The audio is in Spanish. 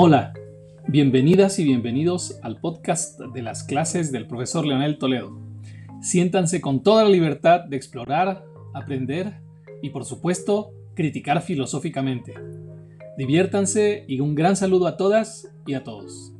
Hola, bienvenidas y bienvenidos al podcast de las clases del profesor Leonel Toledo. Siéntanse con toda la libertad de explorar, aprender y por supuesto criticar filosóficamente. Diviértanse y un gran saludo a todas y a todos.